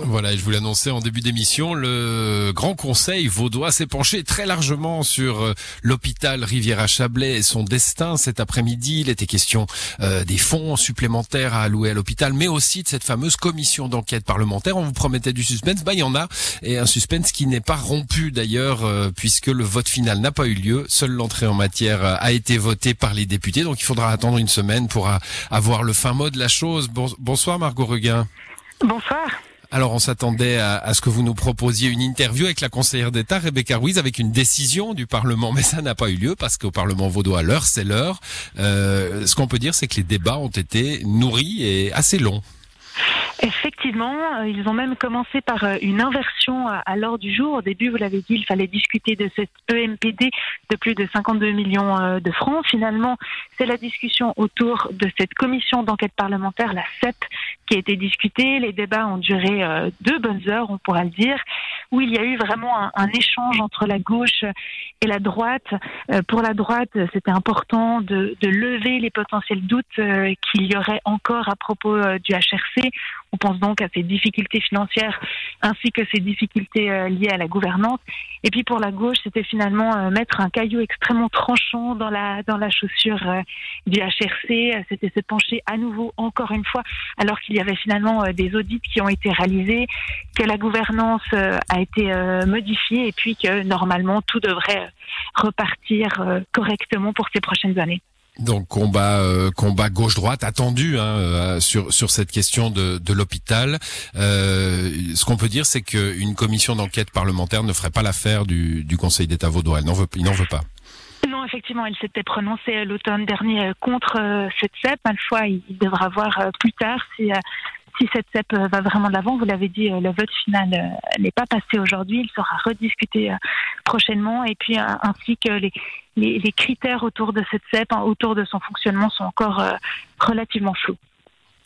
Voilà, je vous l'annonçais en début d'émission, le Grand Conseil vaudois s'est penché très largement sur euh, l'hôpital Riviera-Chablais et son destin cet après-midi. Il était question euh, des fonds supplémentaires à allouer à l'hôpital, mais aussi de cette fameuse commission d'enquête parlementaire. On vous promettait du suspense, bah il y en a, et un suspense qui n'est pas rompu d'ailleurs, euh, puisque le vote final n'a pas eu lieu. Seule l'entrée en matière euh, a été votée par les députés, donc il faudra attendre une semaine pour euh, avoir le fin mot de la chose. Bon- bonsoir Margot Reguin. Bonsoir. Alors on s'attendait à, ce que vous nous proposiez une interview avec la conseillère d'État Rebecca Ruiz avec une décision du Parlement, mais ça n'a pas eu lieu parce qu'au Parlement vaudois, l'heure c'est l'heure. Euh, ce qu'on peut dire, c'est que les débats ont été nourris et assez longs. Effectivement, euh, ils ont même commencé par euh, une inversion à, l'ordre du jour. Au début, vous l'avez dit, il fallait discuter de cette EMPD de plus de 52 millions euh, de francs. Finalement, c'est la discussion autour de cette commission d'enquête parlementaire, la CEP, qui a été discutée. Les débats ont duré deux bonnes heures, on pourra le dire, où il y a eu vraiment un, un échange entre la gauche et la droite. Euh, pour la droite, c'était important de, de lever les potentiels doutes euh, qu'il y aurait encore à propos euh, du HRC. On pense donc à ces difficultés financières ainsi que ces difficultés euh, liées à la gouvernance. Et puis pour la gauche, c'était finalement euh, mettre un caillou extrêmement tranchant dans la dans la chaussure du HRC. C'était se pencher à nouveau encore une fois, alors qu'il y avait finalement des audits qui ont été réalisés, que la gouvernance euh, a été euh, modifiée et puis que normalement tout devrait euh, repartir correctement pour ces prochaines années. Donc combat euh, combat gauche droite attendu hein, euh, sur sur cette question de, de l'hôpital. Euh, ce qu'on peut dire, c'est qu'une commission d'enquête parlementaire ne ferait pas l'affaire du, du Conseil d'État vaudois. Elle n'en veut il n'en veut pas. Non, effectivement, elle s'était prononcée l'automne dernier contre cette CEP. Malfoy, il devra voir plus tard si, si cette CEP euh, va vraiment de l'avant. Vous l'avez dit, euh, le vote final euh, n'est pas passé aujourd'hui. Il sera rediscuté prochainement. Et puis, ainsi que les, les, les critères autour de cette CEP, hein, autour de son fonctionnement, sont encore relativement flous.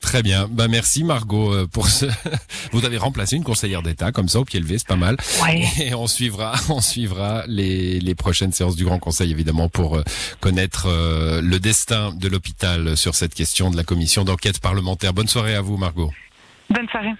Très bien. Bah merci Margot pour ce. Vous avez remplacé une conseillère d'État comme ça au pied levé, c'est pas mal. Ouais. Et on suivra, on suivra les, les prochaines séances du Grand Conseil évidemment pour connaître le destin de l'hôpital sur cette question de la commission d'enquête parlementaire. Bonne soirée à vous Margot. Bonne soirée.